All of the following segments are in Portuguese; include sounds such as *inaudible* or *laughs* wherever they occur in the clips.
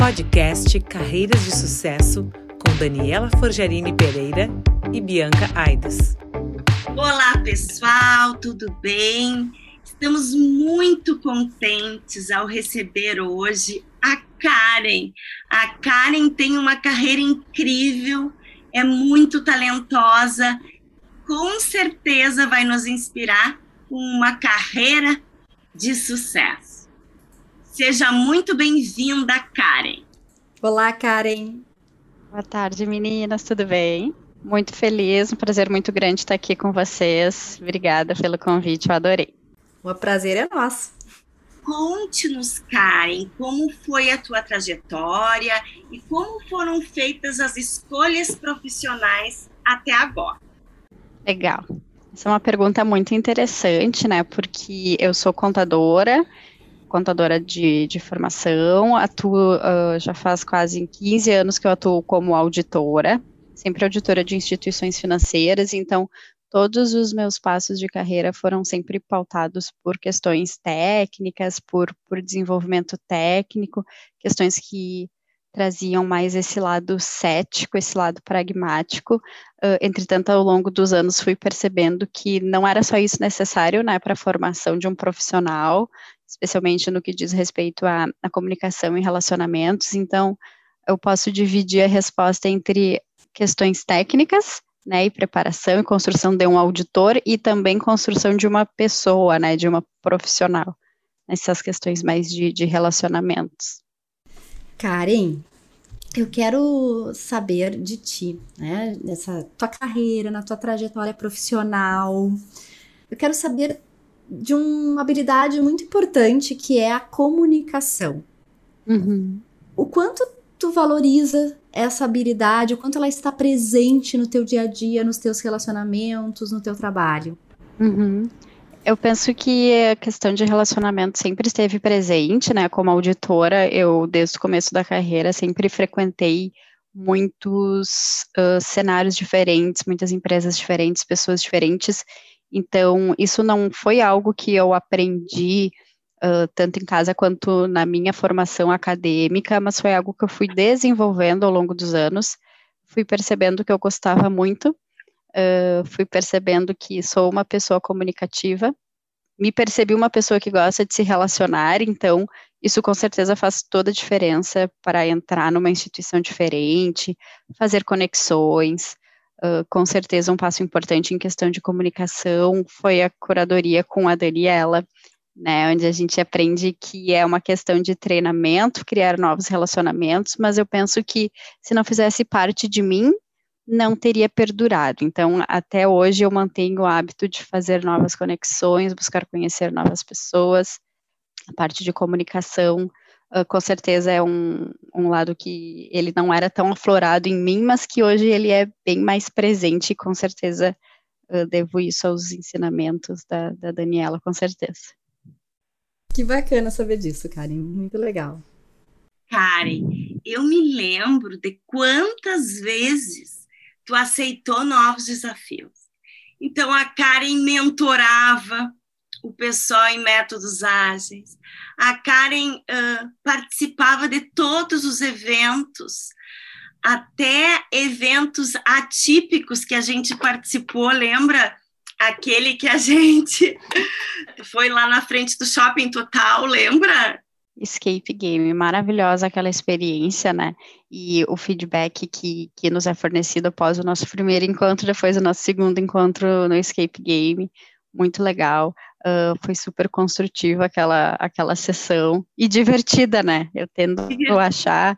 Podcast Carreiras de Sucesso com Daniela Forjarini Pereira e Bianca Aides. Olá, pessoal, tudo bem? Estamos muito contentes ao receber hoje a Karen. A Karen tem uma carreira incrível, é muito talentosa, com certeza vai nos inspirar com uma carreira de sucesso. Seja muito bem-vinda, Karen. Olá, Karen. Boa tarde, meninas, tudo bem? Muito feliz, um prazer muito grande estar aqui com vocês. Obrigada pelo convite, eu adorei. O prazer é nosso. Conte-nos, Karen, como foi a tua trajetória e como foram feitas as escolhas profissionais até agora. Legal. Essa é uma pergunta muito interessante, né? Porque eu sou contadora contadora de, de formação, atuo uh, já faz quase 15 anos que eu atuo como auditora, sempre auditora de instituições financeiras, então todos os meus passos de carreira foram sempre pautados por questões técnicas, por, por desenvolvimento técnico, questões que traziam mais esse lado cético, esse lado pragmático. Uh, entretanto, ao longo dos anos fui percebendo que não era só isso necessário, né, para a formação de um profissional, especialmente no que diz respeito à, à comunicação e relacionamentos. Então, eu posso dividir a resposta entre questões técnicas, né, e preparação e construção de um auditor e também construção de uma pessoa, né, de uma profissional, essas questões mais de, de relacionamentos. Karen, eu quero saber de ti, né, nessa tua carreira, na tua trajetória profissional. Eu quero saber de uma habilidade muito importante que é a comunicação. Uhum. O quanto tu valoriza essa habilidade, o quanto ela está presente no teu dia a dia, nos teus relacionamentos, no teu trabalho? Uhum. Eu penso que a questão de relacionamento sempre esteve presente, né? Como auditora, eu, desde o começo da carreira, sempre frequentei muitos uh, cenários diferentes, muitas empresas diferentes, pessoas diferentes, então, isso não foi algo que eu aprendi uh, tanto em casa quanto na minha formação acadêmica, mas foi algo que eu fui desenvolvendo ao longo dos anos. Fui percebendo que eu gostava muito, uh, fui percebendo que sou uma pessoa comunicativa, me percebi uma pessoa que gosta de se relacionar, então isso com certeza faz toda a diferença para entrar numa instituição diferente, fazer conexões, Uh, com certeza um passo importante em questão de comunicação foi a curadoria com a Daniela, né, onde a gente aprende que é uma questão de treinamento, criar novos relacionamentos, mas eu penso que se não fizesse parte de mim, não teria perdurado. Então, até hoje eu mantenho o hábito de fazer novas conexões, buscar conhecer novas pessoas, a parte de comunicação uh, com certeza é um, um lado que ele não era tão aflorado em mim, mas que hoje ele é bem mais presente e com certeza uh, devo isso aos ensinamentos da, da Daniela, com certeza. Que bacana saber disso, Karen, muito legal. Karen, eu me lembro de quantas vezes tu aceitou novos desafios. Então a Karen mentorava, o pessoal em métodos ágeis. A Karen uh, participava de todos os eventos, até eventos atípicos que a gente participou, lembra? Aquele que a *laughs* gente foi lá na frente do Shopping Total, lembra? Escape Game, maravilhosa aquela experiência, né? E o feedback que, que nos é fornecido após o nosso primeiro encontro, depois do nosso segundo encontro no Escape Game, muito legal. Uh, foi super construtiva aquela, aquela sessão e divertida, né? Eu tendo a achar,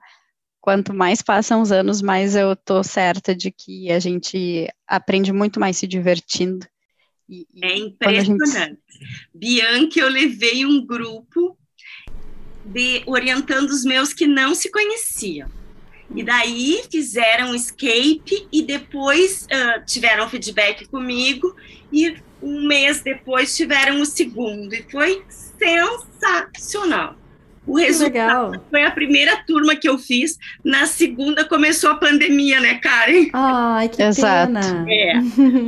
quanto mais passam os anos, mais eu tô certa de que a gente aprende muito mais se divertindo. E, é impressionante. Gente... Bianca, eu levei um grupo de orientando os meus que não se conheciam. E daí fizeram escape e depois uh, tiveram feedback comigo e um mês depois tiveram o segundo e foi sensacional. O resultado Legal. foi a primeira turma que eu fiz. Na segunda começou a pandemia, né, Karen? Ai, que Exato. pena. É.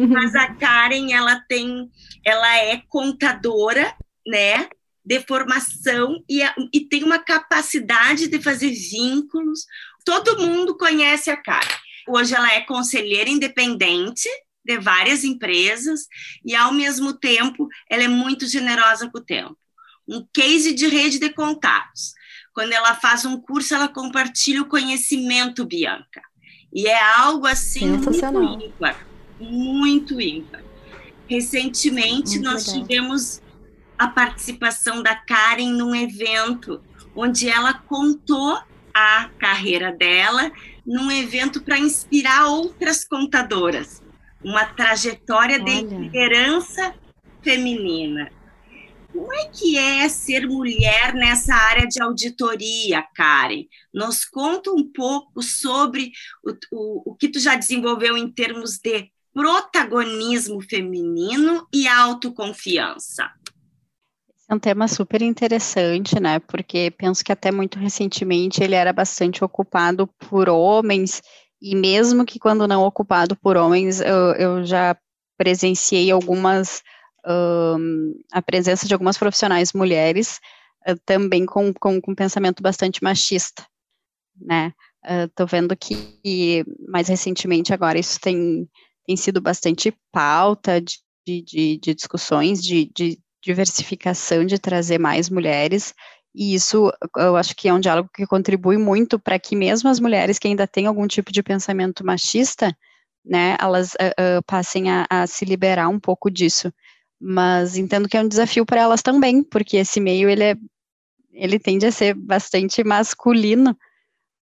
Mas a Karen, ela tem, ela é contadora, né? de formação e, e tem uma capacidade de fazer vínculos. Todo mundo conhece a Karen. Hoje ela é conselheira independente de várias empresas e, ao mesmo tempo, ela é muito generosa com o tempo. Um case de rede de contatos. Quando ela faz um curso, ela compartilha o conhecimento, Bianca. E é algo assim muito ímpar, muito ímpar. Recentemente, muito nós legal. tivemos a participação da Karen num evento onde ela contou a carreira dela num evento para inspirar outras contadoras, uma trajetória Olha. de liderança feminina. Como é que é ser mulher nessa área de auditoria, Karen? Nos conta um pouco sobre o, o, o que tu já desenvolveu em termos de protagonismo feminino e autoconfiança. É um tema super interessante, né? Porque penso que até muito recentemente ele era bastante ocupado por homens, e mesmo que quando não ocupado por homens, eu, eu já presenciei algumas, um, a presença de algumas profissionais mulheres uh, também com, com, com pensamento bastante machista, né? Estou uh, vendo que mais recentemente agora isso tem, tem sido bastante pauta de, de, de discussões, de, de diversificação, de trazer mais mulheres, e isso eu acho que é um diálogo que contribui muito para que mesmo as mulheres que ainda têm algum tipo de pensamento machista, né, elas uh, uh, passem a, a, se liberar um pouco disso. Mas entendo que é um desafio para elas também, porque esse meio ele é, ele tende a ser bastante masculino,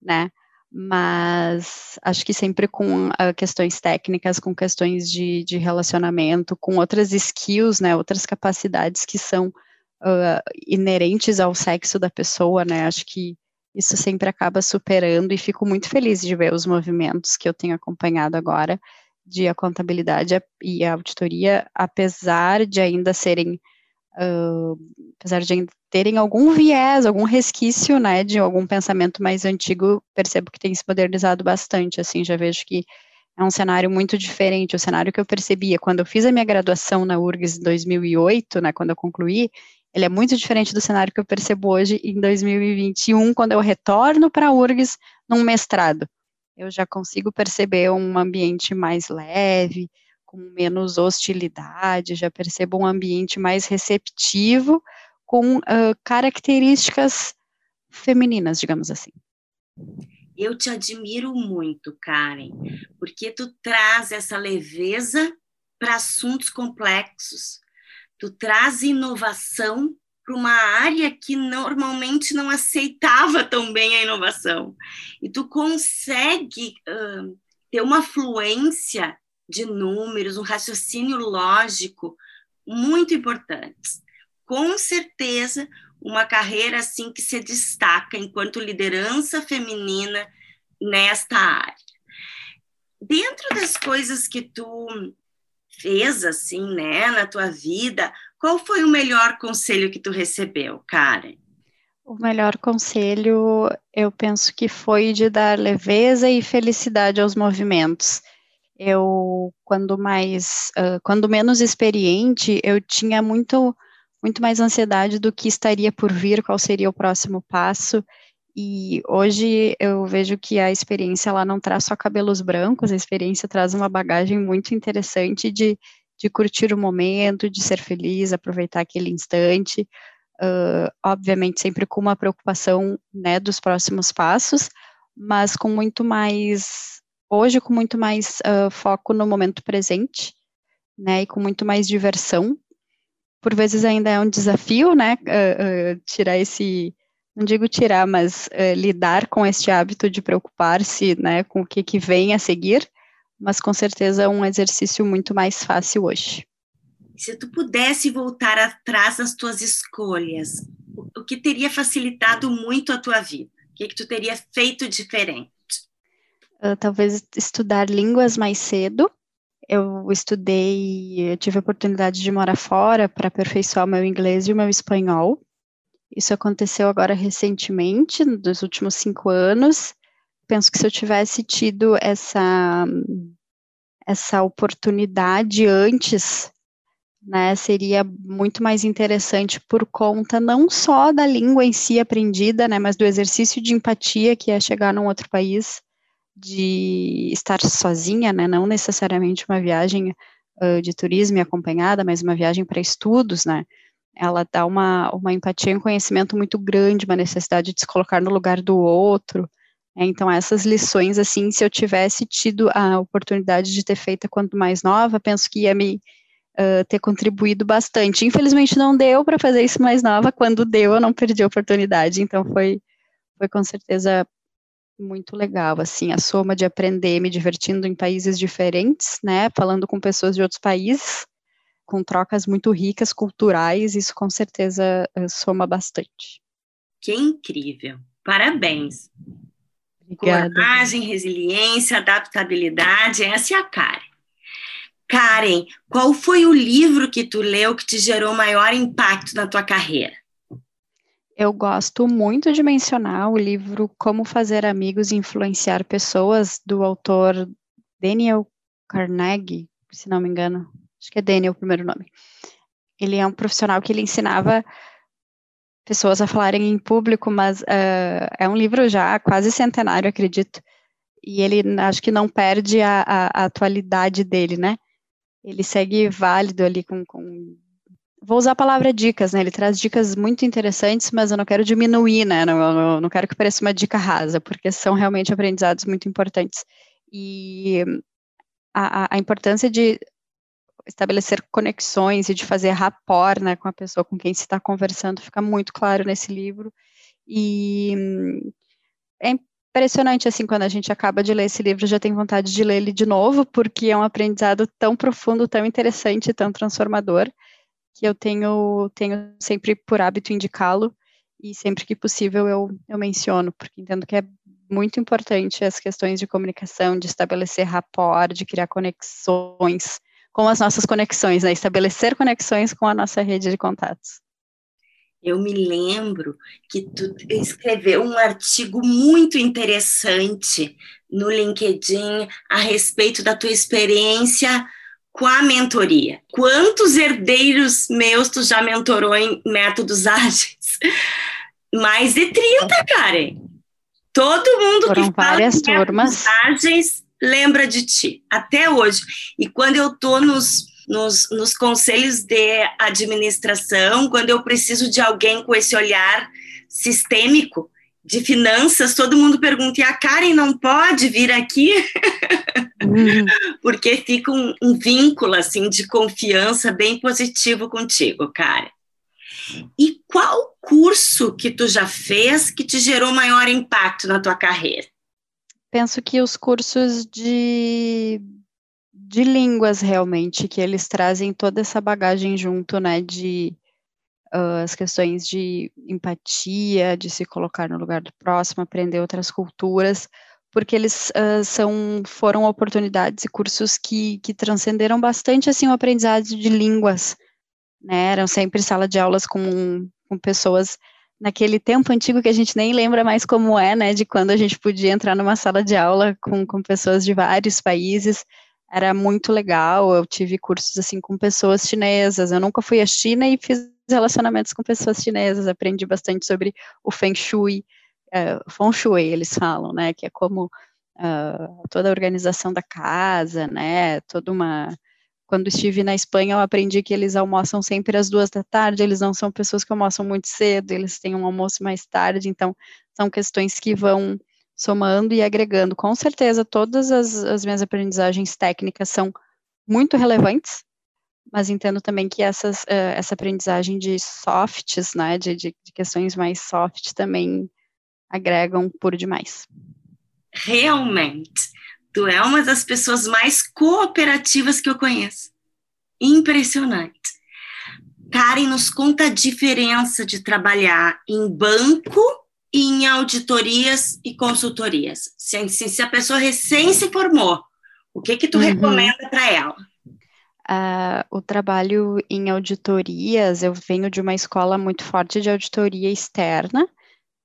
né? mas acho que sempre com uh, questões técnicas, com questões de, de, relacionamento, com outras skills, né, outras capacidades que são uh, inerentes ao sexo da pessoa, né, acho que isso sempre acaba superando e fico muito feliz de ver os movimentos que eu tenho acompanhado agora de a contabilidade e a auditoria, apesar de ainda serem uh, apesar de terem algum viés, algum resquício, né, de algum pensamento mais antigo, percebo que tem se modernizado bastante, assim, já vejo que é um cenário muito diferente, o cenário que eu percebia quando eu fiz a minha graduação na URGS em 2008, né, quando eu concluí, ele é muito diferente do cenário que eu percebo hoje em 2021, quando eu retorno para a URGS num mestrado. Eu já consigo perceber um ambiente mais leve, com menos hostilidade, já percebo um ambiente mais receptivo, com uh, características femininas, digamos assim. Eu te admiro muito, Karen, porque tu traz essa leveza para assuntos complexos, tu traz inovação para uma área que normalmente não aceitava tão bem a inovação. E tu consegue uh, ter uma fluência de números, um raciocínio lógico muito importantes. Com certeza, uma carreira assim que se destaca enquanto liderança feminina nesta área. Dentro das coisas que tu fez assim, né, na tua vida, qual foi o melhor conselho que tu recebeu, Karen? O melhor conselho, eu penso que foi de dar leveza e felicidade aos movimentos eu quando mais uh, quando menos experiente eu tinha muito muito mais ansiedade do que estaria por vir qual seria o próximo passo e hoje eu vejo que a experiência ela não traz só cabelos brancos a experiência traz uma bagagem muito interessante de, de curtir o momento de ser feliz aproveitar aquele instante uh, obviamente sempre com uma preocupação né dos próximos passos mas com muito mais hoje com muito mais uh, foco no momento presente, né, e com muito mais diversão. Por vezes ainda é um desafio, né, uh, tirar esse, não digo tirar, mas lidar com este hábito de preocupar-se, né, com o que, que vem a seguir, mas com certeza é um exercício muito mais fácil hoje. Se tu pudesse voltar atrás nas tuas escolhas, o que teria facilitado muito a tua vida? O que, que tu teria feito diferente? uh, talvez estudar línguas mais cedo. Eu estudei, eu tive a oportunidade de morar fora para aperfeiçoar meu inglês e o meu espanhol. Isso aconteceu agora recentemente, nos últimos cinco anos. Penso que se eu tivesse tido essa, essa oportunidade antes, né, seria muito mais interessante por conta não só da língua em si aprendida, né, mas do exercício de empatia que é chegar num outro país, de estar sozinha, né, não necessariamente uma viagem uh, de turismo e acompanhada, mas uma viagem para estudos, né, ela dá uma, uma empatia e um conhecimento muito grande, uma necessidade de se colocar no lugar do outro, né, então essas lições, assim, se eu tivesse tido a oportunidade de ter feita quando mais nova, penso que ia me uh, ter contribuído bastante. Infelizmente não deu para fazer isso mais nova, quando deu eu não perdi a oportunidade, então foi, foi com certeza muito legal, assim, a soma de aprender me divertindo em países diferentes, né, falando com pessoas de outros países, com trocas muito ricas, culturais, isso com certeza uh, soma bastante. Que incrível! Parabéns! Obrigada. Coragem, resiliência, adaptabilidade, essa é a Karen. Karen, qual foi o livro que tu leu que te gerou maior impacto na tua carreira? Eu gosto muito de mencionar o livro Como Fazer Amigos e Influenciar Pessoas, do autor Daniel Carnegie, se não me engano. Acho que é Daniel o primeiro nome. Ele é um profissional que ele ensinava pessoas a falarem em público, mas uh, é um livro já quase centenário, acredito. E ele acho que não perde a, a, a atualidade dele, né? ele segue válido ali com, com, Vou usar a palavra dicas, né? Ele traz dicas muito interessantes, mas eu não quero diminuir, né? Não, não, quero que pareça uma dica rasa, porque são realmente aprendizados muito importantes. E a, a importância de estabelecer conexões e de fazer rapport né, com a pessoa com quem se está conversando fica muito claro nesse livro. E é impressionante, assim, quando a gente acaba de ler esse livro, já tem vontade de ler ele de novo, porque é um aprendizado tão profundo, tão interessante, tão transformador, que eu tenho, tenho sempre por hábito indicá-lo, e sempre que possível eu, eu menciono, porque entendo que é muito importante as questões de comunicação, de estabelecer rapport, de criar conexões com as nossas conexões, né? estabelecer conexões com a nossa rede de contatos. Eu me lembro que tu escreveu um artigo muito interessante no LinkedIn a respeito da tua experiência com a mentoria. Quantos herdeiros meus tu já mentorou em métodos *laughs* ágeis? Mais de 30, Karen. Todo mundo Foram que fala várias turmas. ágeis lembra de ti, até hoje. E quando eu tô nos nos, nos conselhos de administração, quando eu preciso de alguém com esse olhar sistêmico de finanças, todo mundo pergunta: e a Karen não pode vir aqui? Uhum. *laughs* Porque fica um, um, vínculo assim de confiança bem positivo contigo, Karen. E qual curso que tu já fez que te gerou maior impacto na tua carreira? Penso que os cursos de de línguas realmente, que eles trazem toda essa bagagem junto, né, de uh, as questões de empatia, de se colocar no lugar do próximo, aprender outras culturas, porque eles uh, são, foram oportunidades e cursos que, que transcenderam bastante, assim, o aprendizado de línguas, né, eram sempre sala de aulas com, com pessoas naquele tempo antigo que a gente nem lembra mais como é, né, de quando a gente podia entrar numa sala de aula com, com pessoas de vários países, era muito legal. Eu tive cursos assim com pessoas chinesas. Eu nunca fui à China e fiz relacionamentos com pessoas chinesas. Aprendi bastante sobre o Feng Shui, uh, Feng Shui eles falam, né? Que é como uh, toda a organização da casa, né? Toda uma quando estive na Espanha, eu aprendi que eles almoçam sempre às duas da tarde, eles não são pessoas que almoçam muito cedo, eles têm um almoço mais tarde, então são questões que vão somando e agregando. Com certeza, todas as, as minhas aprendizagens técnicas são muito relevantes, mas entendo também que essas, uh, essa aprendizagem de softs, né, de, de, de, questões mais soft também agregam por demais. Realmente, tu é uma das pessoas mais cooperativas que eu conheço. Impressionante. Karen, nos conta a diferença de trabalhar em banco em auditorias e consultorias? Se, se, se, a pessoa recém se formou, o que que tu uhum. recomenda para ela? Uh, o trabalho em auditorias, eu venho de uma escola muito forte de auditoria externa,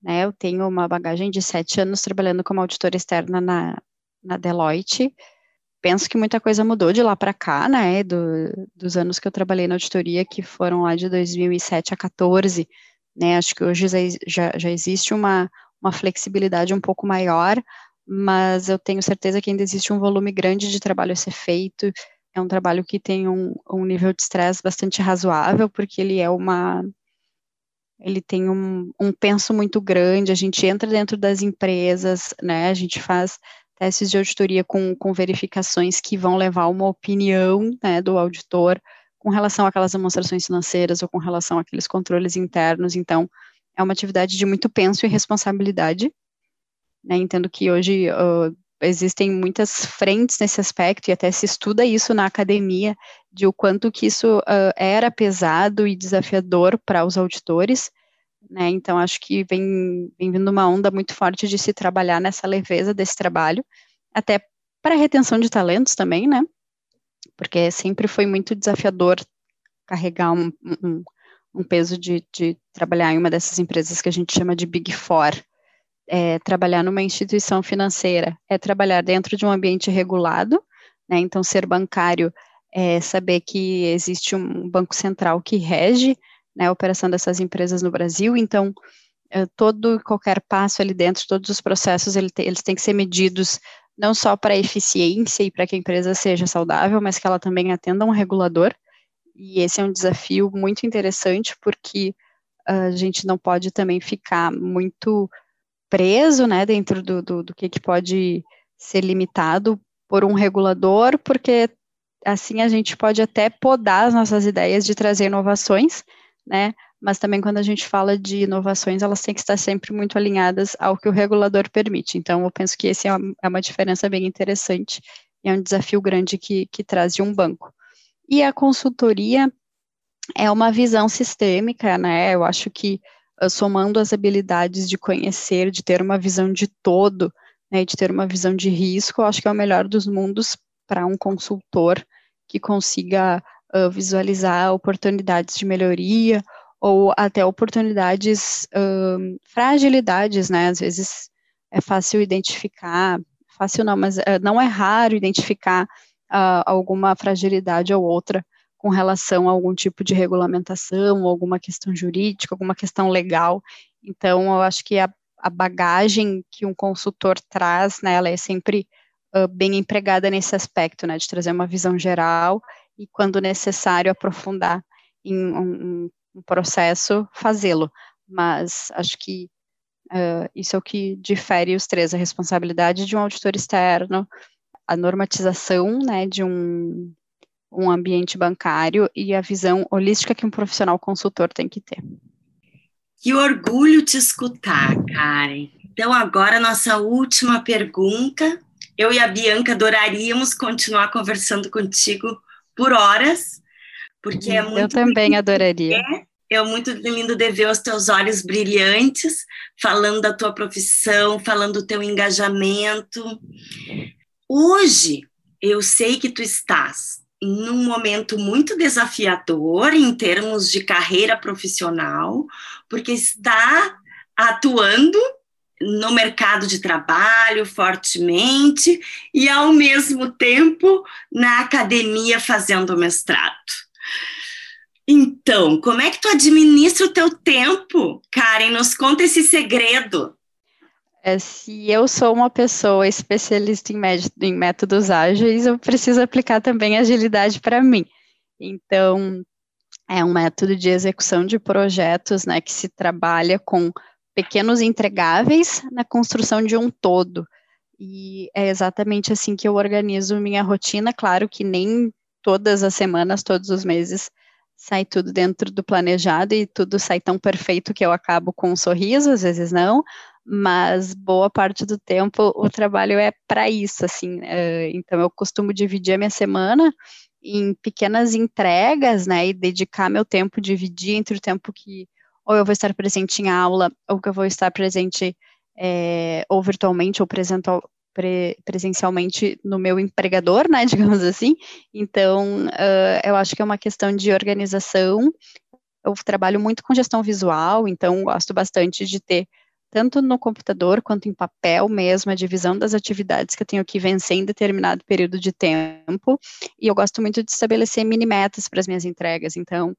né? Eu tenho uma bagagem de sete anos trabalhando como auditora externa na, na Deloitte. penso que muita coisa mudou de lá para cá, né, do, dos anos que eu trabalhei na auditoria, que foram lá de 2007 a 14, né, acho que hoje já, já existe uma, uma flexibilidade um pouco maior, mas eu tenho certeza que ainda existe um volume grande de trabalho a ser feito, é um trabalho que tem um, um nível de estresse bastante razoável, porque ele é uma, ele tem um, um penso muito grande, a gente entra dentro das empresas, né, a gente faz testes de auditoria com, com verificações que vão levar uma opinião né, do auditor com relação àquelas demonstrações financeiras ou com relação àqueles controles internos. Então, é uma atividade de muito penso e responsabilidade. Né? Entendo que hoje uh, existem muitas frentes nesse aspecto e até se estuda isso na academia de o quanto que isso uh, era pesado e desafiador para os auditores. Né? Então, acho que vem, vem vindo uma onda muito forte de se trabalhar nessa leveza desse trabalho, até para retenção de talentos também, né? Porque sempre foi muito desafiador carregar um, um, um peso de, de, trabalhar em uma dessas empresas que a gente chama de Big Four. É, trabalhar numa instituição financeira é trabalhar dentro de um ambiente regulado, né? Então, ser bancário é saber que existe um banco central que rege né, a operação dessas empresas no Brasil, então eh, todo qualquer passo ali dentro, todos os processos, ele eles têm que ser medidos não só para eficiência e para que a empresa seja saudável, mas que ela também atenda um regulador, e esse é um desafio muito interessante, porque a gente não pode também ficar muito preso, né, dentro do, do, do que, que pode ser limitado por um regulador, porque assim a gente pode até podar as nossas ideias de trazer inovações, né? Mas também quando a gente fala de inovações, elas têm que estar sempre muito alinhadas ao que o regulador permite. Então, eu penso que esse é uma, é diferença bem interessante é um desafio grande que, que traz de um banco. E a consultoria é uma visão sistêmica, né? Eu acho que uh, somando as habilidades de conhecer, de ter uma visão de todo, né, de ter uma visão de risco, eu acho que é o melhor dos mundos para um consultor que consiga uh, visualizar oportunidades de melhoria ou até oportunidades, uh, fragilidades, né? Às vezes é fácil identificar, fácil não, mas uh, não é raro identificar alguma fragilidade ou outra com relação a algum tipo de regulamentação, alguma questão jurídica, alguma questão legal. Então, eu acho que a, a bagagem que um consultor traz, né, ela é sempre uh, bem empregada nesse aspecto, né, de trazer uma visão geral e, quando necessário, aprofundar em um, um processo, fazê-lo. Mas acho que uh, isso é o que difere os três: a responsabilidade de um auditor externo, a normatização né, de um, um ambiente bancário e a visão holística que um profissional consultor tem que ter. Que orgulho te escutar, Karen. Então, agora, nossa última pergunta. Eu e a Bianca adoraríamos continuar conversando contigo por horas, porque é muito. Eu também adoraria. É muito lindo de ver os teus olhos brilhantes, falando da tua profissão, falando do teu engajamento. Hoje, eu sei que tu estás num momento muito desafiador em termos de carreira profissional, porque está atuando no mercado de trabalho fortemente e, ao mesmo tempo, na academia fazendo mestrado. Então, como é que tu administra o teu tempo? Karen, nos conta esse segredo. É, se eu sou uma pessoa especialista em, em métodos ágeis, eu preciso aplicar também agilidade para mim. Então, é um método de execução de projetos, né, que se trabalha com pequenos entregáveis na construção de um todo. E é exatamente assim que eu organizo minha rotina. Claro que nem todas as semanas, todos os meses, sai tudo dentro do planejado e tudo sai tão perfeito que eu acabo com um sorriso, às vezes não, mas boa parte do tempo o trabalho é para isso, assim. Uh, então eu costumo dividir a minha semana em pequenas entregas, né, e dedicar meu tempo, dividir entre o tempo que ou eu vou estar presente em aula, ou que eu vou estar presente é, ou virtualmente ou presencial, pre, presencialmente no meu empregador, né, *laughs* digamos assim. Então, uh, eu acho que é uma questão de organização. Eu trabalho muito com gestão visual, então gosto bastante de ter tanto no computador quanto em papel mesmo, a divisão das atividades que eu tenho que vencer em determinado período de tempo. E eu gosto muito de estabelecer mini metas para as minhas entregas. Então,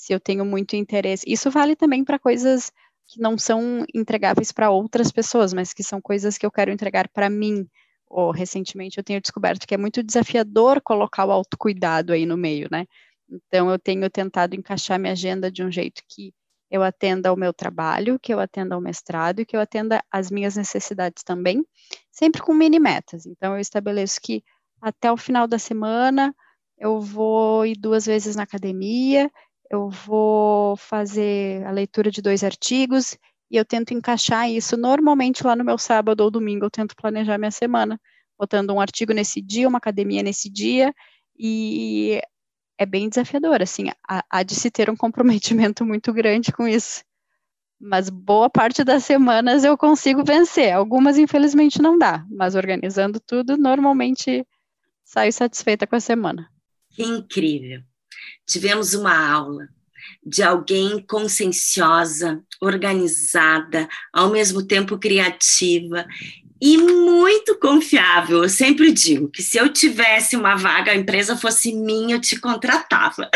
se eu tenho muito interesse, isso vale também para coisas que não são entregáveis para outras pessoas, mas que são coisas que eu quero entregar para mim. Ou recentemente eu tenho descoberto que é muito desafiador colocar o autocuidado aí no meio, né? Então eu tenho tentado encaixar minha agenda de um jeito que eu atenda ao meu trabalho, que eu atenda ao mestrado e que eu atenda às minhas necessidades também, sempre com mini metas. Então, eu estabeleço que até o final da semana eu vou ir duas vezes na academia, eu vou fazer a leitura de dois artigos e eu tento encaixar isso normalmente lá no meu sábado ou domingo, eu tento planejar minha semana, botando um artigo nesse dia, uma academia nesse dia, e é bem desafiador, assim, há, de se ter um comprometimento muito grande com isso. Mas boa parte das semanas eu consigo vencer. Algumas, infelizmente, não dá. Mas organizando tudo, normalmente saio satisfeita com a semana. Incrível! Tivemos uma aula de alguém conscienciosa, organizada, ao mesmo tempo criativa e muito confiável. Eu sempre digo que se eu tivesse uma vaga, a empresa fosse minha, eu te contratava.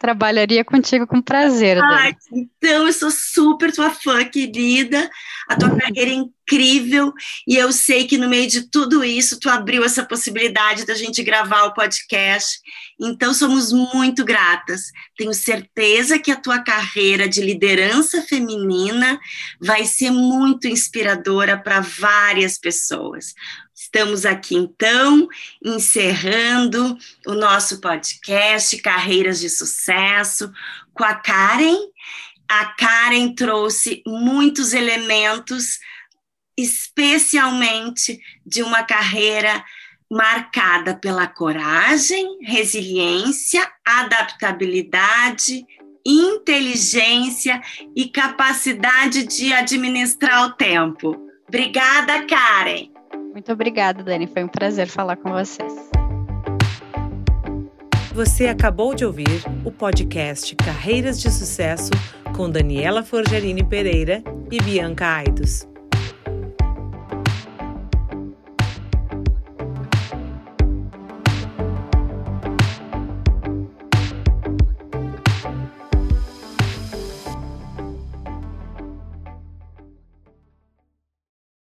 Trabalharia contigo com prazer. Ai, então, eu sou super tua fã, querida. A tua carreira é incrível e eu sei que no meio de tudo isso, tu abriu essa possibilidade da gente gravar o podcast. Então, somos muito gratas. Tenho certeza que a tua carreira de liderança feminina vai ser muito inspiradora para várias pessoas. Estamos aqui, então, encerrando o nosso podcast Carreiras de Sucesso com a Karen. A Karen trouxe muitos elementos, especialmente de uma carreira marcada pela coragem, resiliência, adaptabilidade, inteligência e capacidade de administrar o tempo. Obrigada, Karen. Muito obrigada, Dani. Foi um prazer falar com vocês. Você acabou de ouvir o podcast Carreiras de Sucesso com Daniela Forgerini Pereira e Bianca Aidos.